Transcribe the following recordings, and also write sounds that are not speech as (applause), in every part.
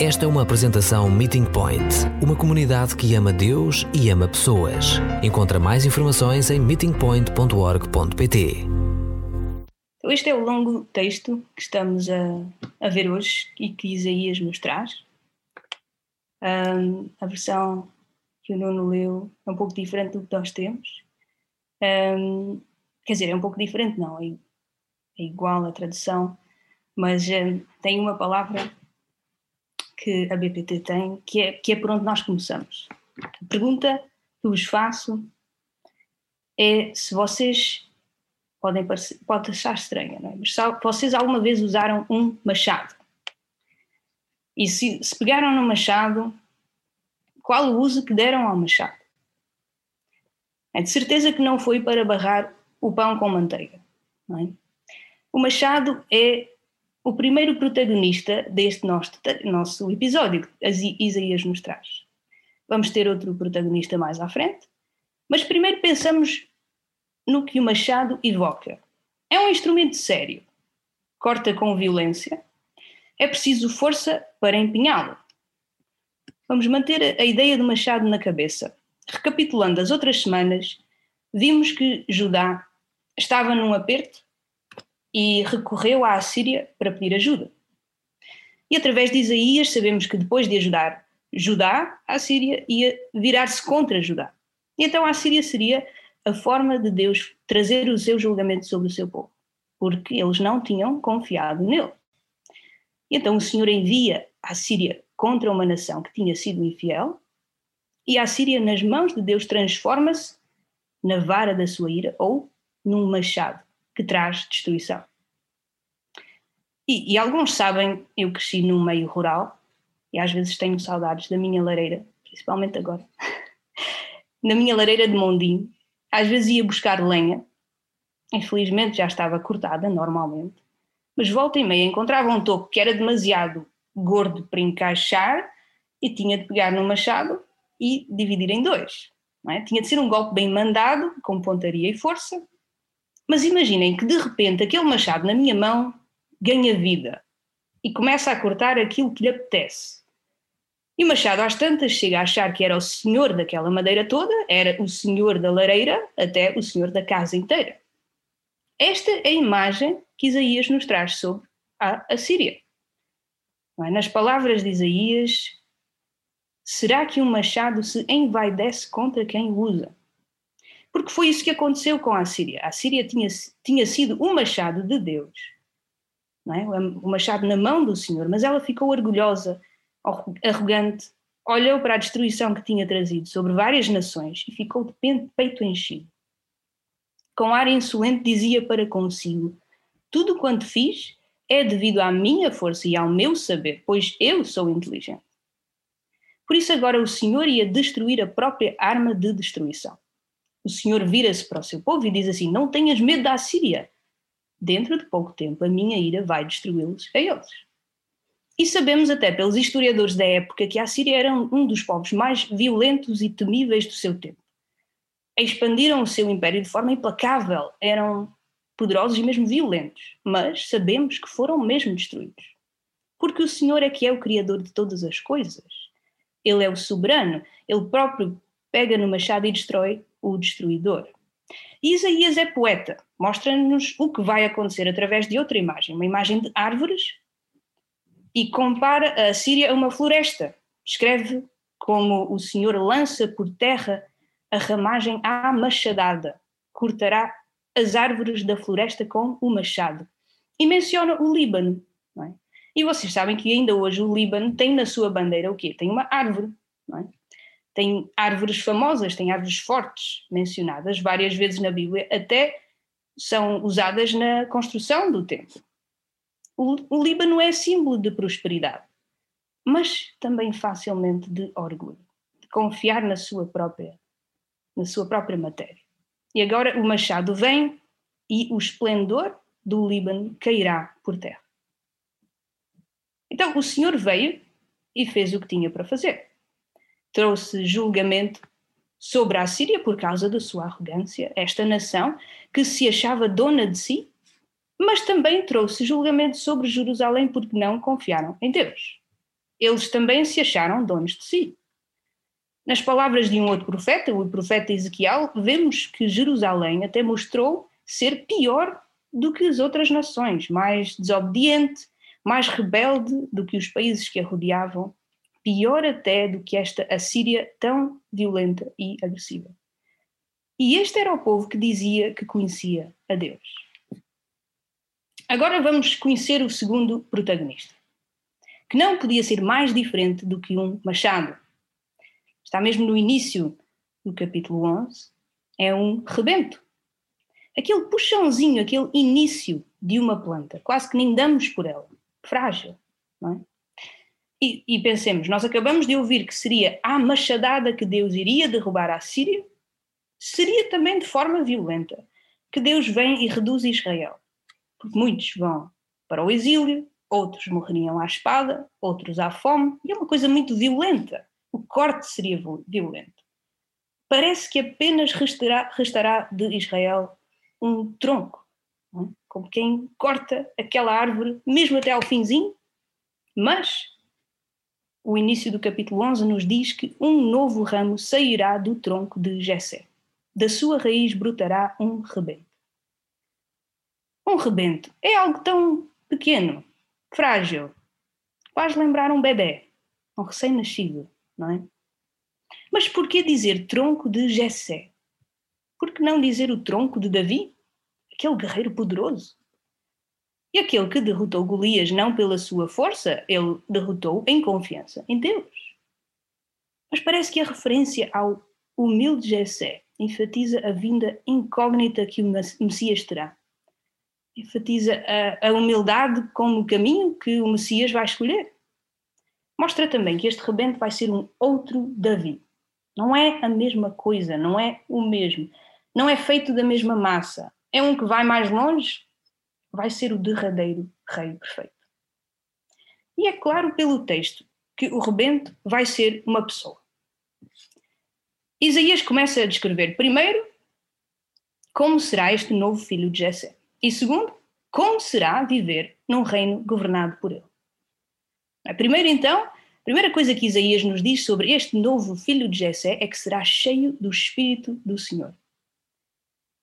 Esta é uma apresentação Meeting Point, uma comunidade que ama Deus e ama pessoas. Encontra mais informações em meetingpoint.org.pt. Então, este é o longo texto que estamos a, a ver hoje e que Isaías nos traz. Um, a versão que o Nuno leu é um pouco diferente do que nós temos. Um, quer dizer, é um pouco diferente, não, é, é igual a tradução, mas um, tem uma palavra que a BPT tem, que é, que é por onde nós começamos. A pergunta que vos faço é se vocês podem parecer, pode achar estranha, não é? mas se vocês alguma vez usaram um machado e se, se pegaram no machado, qual o uso que deram ao machado? É de certeza que não foi para barrar o pão com manteiga. É? O machado é o primeiro protagonista deste nosso, nosso episódio, que Isaías nos traz. Vamos ter outro protagonista mais à frente, mas primeiro pensamos no que o machado evoca. É um instrumento sério, corta com violência, é preciso força para empenhá-lo. Vamos manter a ideia do machado na cabeça. Recapitulando as outras semanas, vimos que Judá estava num aperto e recorreu à Assíria para pedir ajuda. E através de Isaías sabemos que depois de ajudar Judá, a Assíria ia virar-se contra Judá. E então a Assíria seria a forma de Deus trazer o seu julgamento sobre o seu povo, porque eles não tinham confiado nele. E então o Senhor envia a Síria contra uma nação que tinha sido infiel, e a Síria, nas mãos de Deus, transforma-se na vara da sua ira ou num machado que traz destruição. E, e, alguns sabem, eu cresci num meio rural e às vezes tenho saudades da minha lareira, principalmente agora. (laughs) Na minha lareira de Mondim, às vezes ia buscar lenha, infelizmente já estava cortada normalmente, mas volta e meia encontrava um toco que era demasiado gordo para encaixar e tinha de pegar no machado e dividir em dois. É? Tinha de ser um golpe bem mandado, com pontaria e força, mas imaginem que de repente aquele machado na minha mão ganha vida e começa a cortar aquilo que lhe apetece. E o Machado às tantas chega a achar que era o senhor daquela madeira toda, era o senhor da lareira, até o senhor da casa inteira. Esta é a imagem que Isaías nos traz sobre a Assíria. É? Nas palavras de Isaías, será que um machado se envaidece contra quem o usa? Porque foi isso que aconteceu com a Síria. A Síria tinha, tinha sido um machado de Deus, não é? o machado na mão do Senhor, mas ela ficou orgulhosa, arrogante, olhou para a destruição que tinha trazido sobre várias nações e ficou de peito enchido. Com ar insolente dizia para consigo: Tudo quanto fiz é devido à minha força e ao meu saber, pois eu sou inteligente. Por isso agora o Senhor ia destruir a própria arma de destruição o Senhor vira-se para o seu povo e diz assim: Não tenhas medo da Assíria. Dentro de pouco tempo a minha ira vai destruí-los a eles. E sabemos até pelos historiadores da época que a Síria era um dos povos mais violentos e temíveis do seu tempo. Expandiram o seu império de forma implacável, eram poderosos e mesmo violentos, mas sabemos que foram mesmo destruídos. Porque o Senhor é que é o Criador de todas as coisas. Ele é o soberano, ele próprio pega no machado e destrói o destruidor. Isaías é poeta, mostra-nos o que vai acontecer através de outra imagem, uma imagem de árvores, e compara a Síria a uma floresta. Escreve como o Senhor lança por terra a ramagem à machadada, cortará as árvores da floresta com o machado. E menciona o Líbano. É? E vocês sabem que ainda hoje o Líbano tem na sua bandeira o quê? Tem uma árvore. É? Tem árvores famosas, tem árvores fortes mencionadas várias vezes na Bíblia, até são usadas na construção do templo. O, o Líbano é símbolo de prosperidade, mas também facilmente de orgulho, de confiar na sua própria, na sua própria matéria. E agora o machado vem e o esplendor do Líbano cairá por terra. Então o Senhor veio e fez o que tinha para fazer trouxe julgamento sobre a Síria por causa da sua arrogância, esta nação que se achava dona de si, mas também trouxe julgamento sobre Jerusalém porque não confiaram em Deus. eles também se acharam donos de si. Nas palavras de um outro profeta, o profeta Ezequiel, vemos que Jerusalém até mostrou ser pior do que as outras nações, mais desobediente, mais rebelde do que os países que a rodeavam, pior até do que esta Assíria tão violenta e agressiva. E este era o povo que dizia que conhecia a Deus. Agora vamos conhecer o segundo protagonista, que não podia ser mais diferente do que um machado. Está mesmo no início do capítulo 11, é um rebento. Aquele puxãozinho, aquele início de uma planta, quase que nem damos por ela, frágil, não é? E, e pensemos, nós acabamos de ouvir que seria a machadada que Deus iria derrubar a Síria, seria também de forma violenta que Deus vem e reduz Israel. Porque muitos vão para o exílio, outros morreriam à espada, outros à fome, e é uma coisa muito violenta. O corte seria violento. Parece que apenas restará, restará de Israel um tronco, é? como quem corta aquela árvore, mesmo até ao finzinho, mas o início do capítulo 11 nos diz que um novo ramo sairá do tronco de Jessé da sua raiz brotará um rebento. Um rebento é algo tão pequeno, frágil, faz lembrar um bebê, um recém-nascido, não é? Mas por que dizer tronco de Jessé? Por que não dizer o tronco de Davi, aquele guerreiro poderoso? Aquele que derrotou Golias não pela sua força, ele derrotou em confiança em Deus. Mas parece que a referência ao humilde Jessé enfatiza a vinda incógnita que o Messias terá. Enfatiza a, a humildade como caminho que o Messias vai escolher. Mostra também que este rebento vai ser um outro Davi. Não é a mesma coisa, não é o mesmo. Não é feito da mesma massa. É um que vai mais longe, vai ser o derradeiro rei perfeito. E é claro pelo texto que o rebento vai ser uma pessoa. Isaías começa a descrever, primeiro, como será este novo filho de Jessé, e segundo, como será viver num reino governado por ele. Primeiro, então, a primeira coisa que Isaías nos diz sobre este novo filho de Jessé é que será cheio do Espírito do Senhor.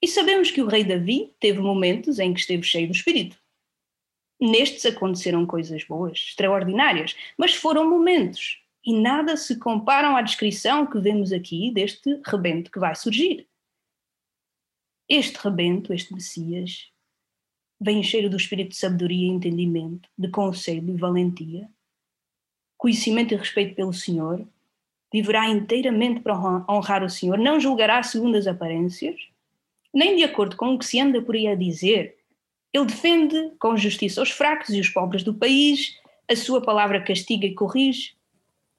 E sabemos que o rei Davi teve momentos em que esteve cheio do Espírito. Nestes aconteceram coisas boas, extraordinárias, mas foram momentos e nada se comparam à descrição que vemos aqui deste rebento que vai surgir. Este rebento, este Messias, vem cheio do espírito de sabedoria e entendimento, de conselho e valentia, conhecimento e respeito pelo Senhor, viverá inteiramente para honrar o Senhor, não julgará segundo as aparências, nem de acordo com o que se anda por aí a dizer. Ele defende com justiça os fracos e os pobres do país, a sua palavra castiga e corrige,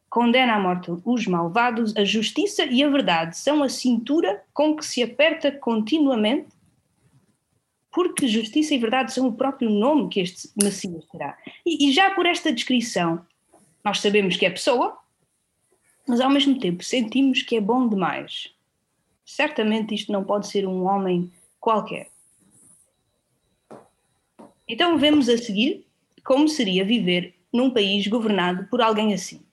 condena à morte os malvados, a justiça e a verdade são a cintura com que se aperta continuamente, porque justiça e verdade são o próprio nome que este Messias terá. E, e já por esta descrição, nós sabemos que é pessoa, mas ao mesmo tempo sentimos que é bom demais. Certamente isto não pode ser um homem qualquer. Então vemos a seguir como seria viver num país governado por alguém assim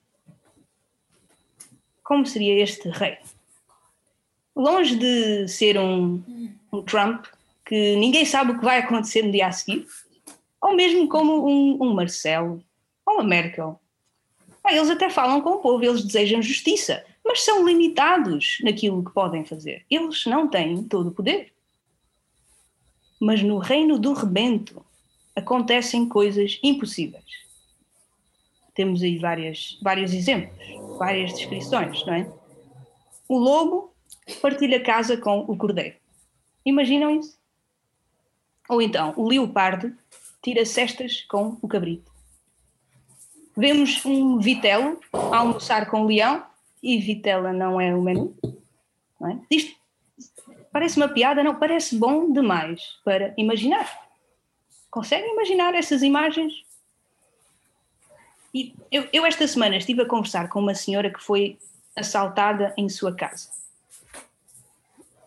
como seria este rei? Longe de ser um, um Trump que ninguém sabe o que vai acontecer no dia a seguir, ou mesmo como um, um Marcelo ou uma Merkel. Ah, eles até falam com o povo, eles desejam justiça, mas são limitados naquilo que podem fazer. Eles não têm todo o poder. Mas no reino do rebento acontecem coisas impossíveis. Temos aí várias, vários exemplos várias descrições, não é? O lobo partilha casa com o cordeiro. Imaginam isso? Ou então, o leopardo tira cestas com o cabrito. Vemos um vitelo almoçar com o leão e vitela não é o. Não é? Isto parece uma piada, não, parece bom demais para imaginar. Conseguem imaginar essas imagens? E eu, eu, esta semana estive a conversar com uma senhora que foi assaltada em sua casa.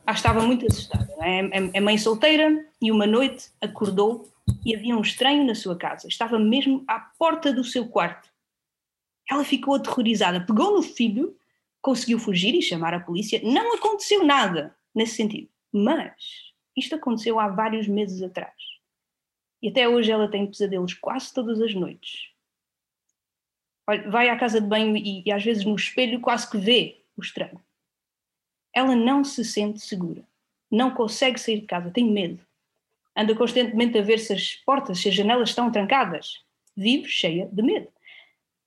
Ah, estava muito assustada. É? é mãe solteira e uma noite acordou e havia um estranho na sua casa. Estava mesmo à porta do seu quarto. Ela ficou aterrorizada, pegou no filho, conseguiu fugir e chamar a polícia. Não aconteceu nada nesse sentido. Mas isto aconteceu há vários meses atrás. E até hoje ela tem pesadelos quase todas as noites. Vai à casa de banho e, e às vezes no espelho quase que vê o estranho. Ela não se sente segura. Não consegue sair de casa, tem medo. Anda constantemente a ver se as portas, se as janelas estão trancadas. Vive cheia de medo.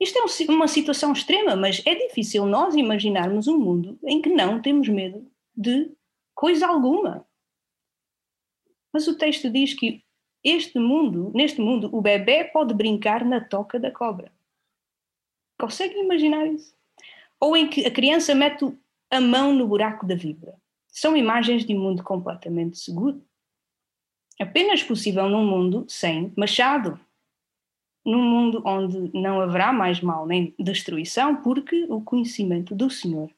Isto é uma situação extrema, mas é difícil nós imaginarmos um mundo em que não temos medo de coisa alguma. Mas o texto diz que este mundo, neste mundo, o bebê pode brincar na toca da cobra. Conseguem imaginar isso? Ou em que a criança mete a mão no buraco da vibra. São imagens de um mundo completamente seguro. Apenas possível num mundo sem machado. Num mundo onde não haverá mais mal nem destruição, porque o conhecimento do Senhor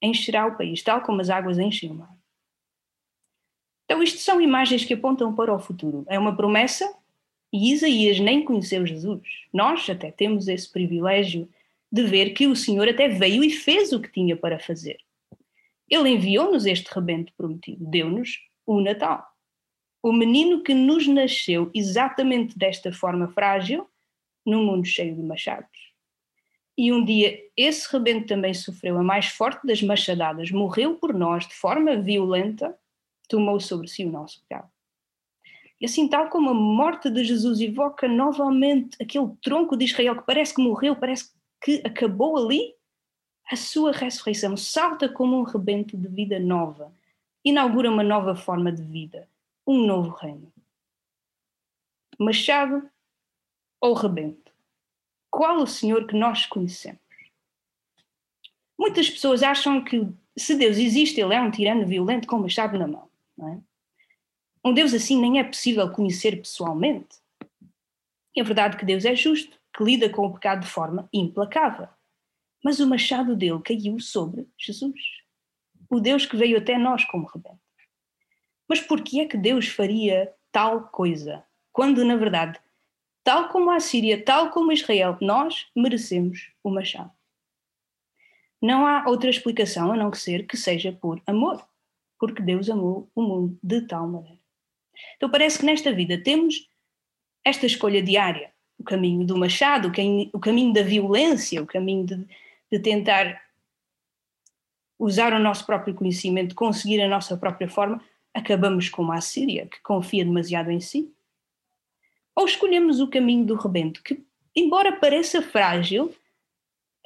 encherá o país, tal como as águas enchem o mar. Então, isto são imagens que apontam para o futuro. É uma promessa e Isaías nem conheceu Jesus. Nós até temos esse privilégio de ver que o Senhor até veio e fez o que tinha para fazer. Ele enviou-nos este rebento prometido, deu-nos o Natal. O menino que nos nasceu exatamente desta forma frágil, num mundo cheio de machados. E um dia esse rebento também sofreu a mais forte das machadadas, morreu por nós de forma violenta, tomou sobre si o nosso pecado. E assim, tal como a morte de Jesus evoca novamente aquele tronco de Israel que parece que morreu, parece que acabou ali, a sua ressurreição salta como um rebento de vida nova, inaugura uma nova forma de vida, um novo reino. Machado ou rebento? Qual o Senhor que nós conhecemos? Muitas pessoas acham que se Deus existe, ele é um tirano violento com machado na mão. É? Um Deus assim nem é possível conhecer pessoalmente. É verdade que Deus é justo, que lida com o pecado de forma implacável. Mas o machado dele caiu sobre Jesus, o Deus que veio até nós como rebelde. Mas por que é que Deus faria tal coisa, quando na verdade, tal como a Síria, tal como Israel, nós merecemos o machado? Não há outra explicação a não ser que seja por amor, porque Deus amou o mundo de tal maneira. Então parece que nesta vida temos esta escolha diária, o caminho do machado, o caminho da violência, o caminho de, de tentar usar o nosso próprio conhecimento, conseguir a nossa própria forma, acabamos como a Síria, que confia demasiado em si. Ou escolhemos o caminho do rebento, que, embora pareça frágil,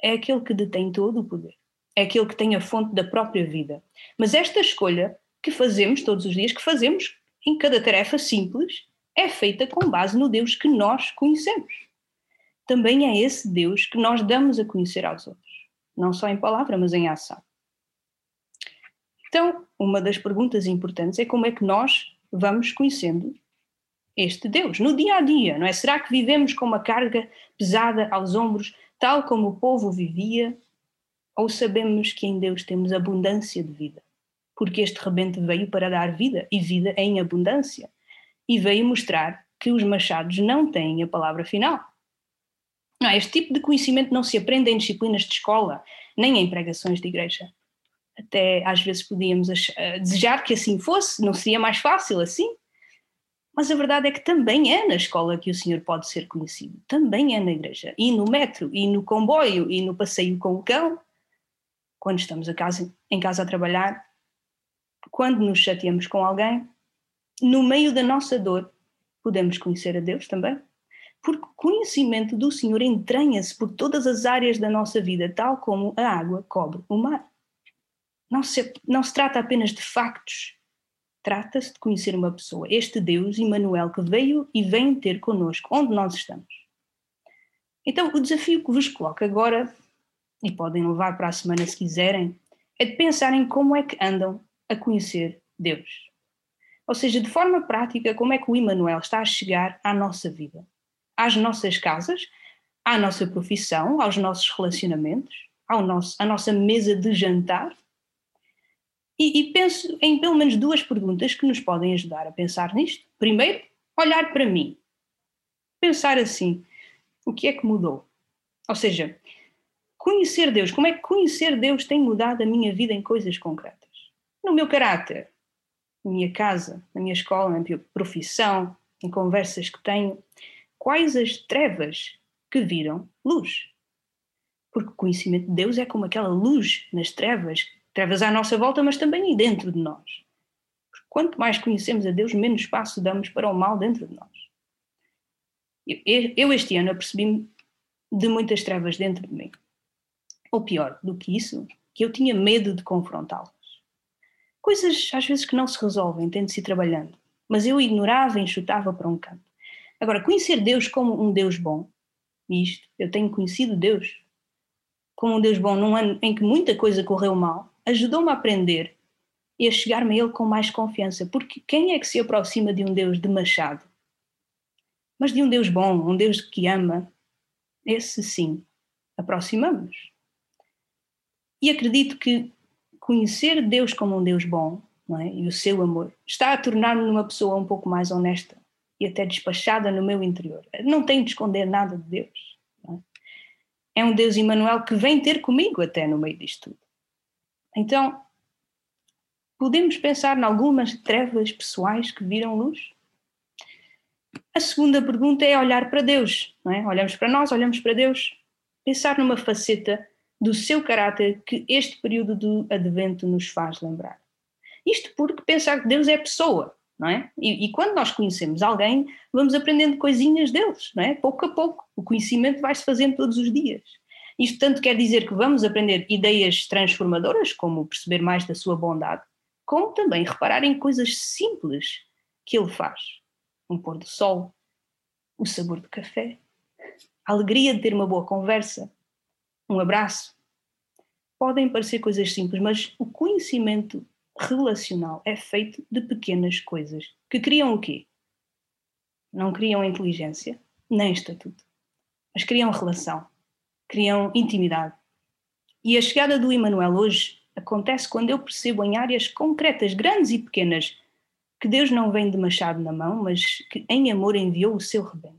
é aquele que detém todo o poder, é aquele que tem a fonte da própria vida. Mas esta escolha que fazemos todos os dias, que fazemos em cada tarefa simples, é feita com base no Deus que nós conhecemos. Também é esse Deus que nós damos a conhecer aos outros, não só em palavra, mas em ação. Então, uma das perguntas importantes é como é que nós vamos conhecendo este Deus no dia a dia, não é? Será que vivemos com uma carga pesada aos ombros, tal como o povo vivia? Ou sabemos que em Deus temos abundância de vida? porque este rebento veio para dar vida e vida em abundância, e veio mostrar que os machados não têm a palavra final. Não, este tipo de conhecimento não se aprende em disciplinas de escola, nem em pregações de igreja. Até às vezes podíamos eh, desejar que assim fosse, não seria mais fácil assim? Mas a verdade é que também é na escola que o Senhor pode ser conhecido, também é na igreja, e no metro, e no comboio, e no passeio com o cão. Quando estamos casa, em casa a trabalhar, quando nos chateamos com alguém, no meio da nossa dor, podemos conhecer a Deus também. Porque o conhecimento do Senhor entranha-se por todas as áreas da nossa vida, tal como a água cobre o mar. Não se, não se trata apenas de factos, trata-se de conhecer uma pessoa, este Deus, Emmanuel, que veio e vem ter connosco, onde nós estamos. Então, o desafio que vos coloco agora, e podem levar para a semana se quiserem, é de pensarem como é que andam a conhecer Deus. Ou seja, de forma prática, como é que o Emmanuel está a chegar à nossa vida, às nossas casas, à nossa profissão, aos nossos relacionamentos, ao nosso, à nossa mesa de jantar. E, e penso em pelo menos duas perguntas que nos podem ajudar a pensar nisto. Primeiro, olhar para mim. Pensar assim: o que é que mudou? Ou seja, conhecer Deus, como é que conhecer Deus tem mudado a minha vida em coisas concretas? No meu caráter, na minha casa, na minha escola, na minha profissão, em conversas que tenho. Quais as trevas que viram luz? Porque o conhecimento de Deus é como aquela luz nas trevas, trevas à nossa volta, mas também dentro de nós. Porque quanto mais conhecemos a Deus, menos espaço damos para o mal dentro de nós. Eu, este ano apercebi-me de muitas trevas dentro de mim. Ou pior do que isso, que eu tinha medo de confrontá-las. Coisas às vezes que não se resolvem, tendo-se trabalhando, mas eu ignorava e enxutava para um canto. Agora, conhecer Deus como um Deus bom, isto, eu tenho conhecido Deus como um Deus bom num ano em que muita coisa correu mal, ajudou-me a aprender e a chegar-me a Ele com mais confiança, porque quem é que se aproxima de um Deus de machado? Mas de um Deus bom, um Deus que ama, esse sim, aproximamos. E acredito que conhecer Deus como um Deus bom é? e o seu amor está a tornar-me uma pessoa um pouco mais honesta e até despachada no meu interior. Não tenho de esconder nada de Deus. É? é um Deus Emmanuel que vem ter comigo até no meio disto tudo. Então, podemos pensar em algumas trevas pessoais que viram luz? A segunda pergunta é olhar para Deus. Não é? Olhamos para nós, olhamos para Deus. Pensar numa faceta do seu caráter que este período do advento nos faz lembrar. Isto porque pensar que Deus é pessoa, não é? E, e, quando nós conhecemos alguém, vamos aprendendo coisinhas deles, não é? Pouco a pouco. O conhecimento vai-se fazendo todos os dias. Isto tanto quer dizer que vamos aprender ideias transformadoras, como perceber mais da sua bondade, como também reparar em coisas simples que ele faz. Um pôr do sol, o sabor do café, a alegria de ter uma boa conversa, um abraço. Podem parecer coisas simples, mas o conhecimento relacional é feito de pequenas coisas que criam o quê? Não criam inteligência, nem estatuto, mas criam relação, criam intimidade. E a chegada do Emmanuel hoje acontece quando eu percebo em áreas concretas, grandes e pequenas, que Deus não vem de machado na mão, mas que em amor enviou o seu rebento.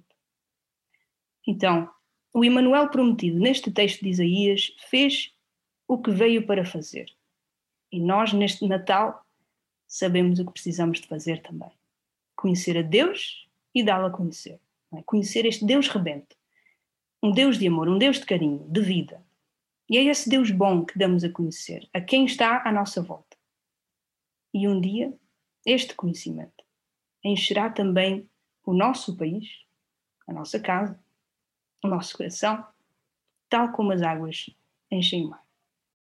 Então, o Emmanuel prometido neste texto de Isaías fez o que veio para fazer. E nós, neste Natal, sabemos o que precisamos de fazer também. Conhecer a Deus e dá-lo a conhecer. É? Conhecer este Deus rebento. Um Deus de amor, um Deus de carinho, de vida. E é esse Deus bom que damos a conhecer, a quem está à nossa volta. E um dia, este conhecimento encherá também o nosso país, a nossa casa, o nosso coração, tal como as águas enchem o mar.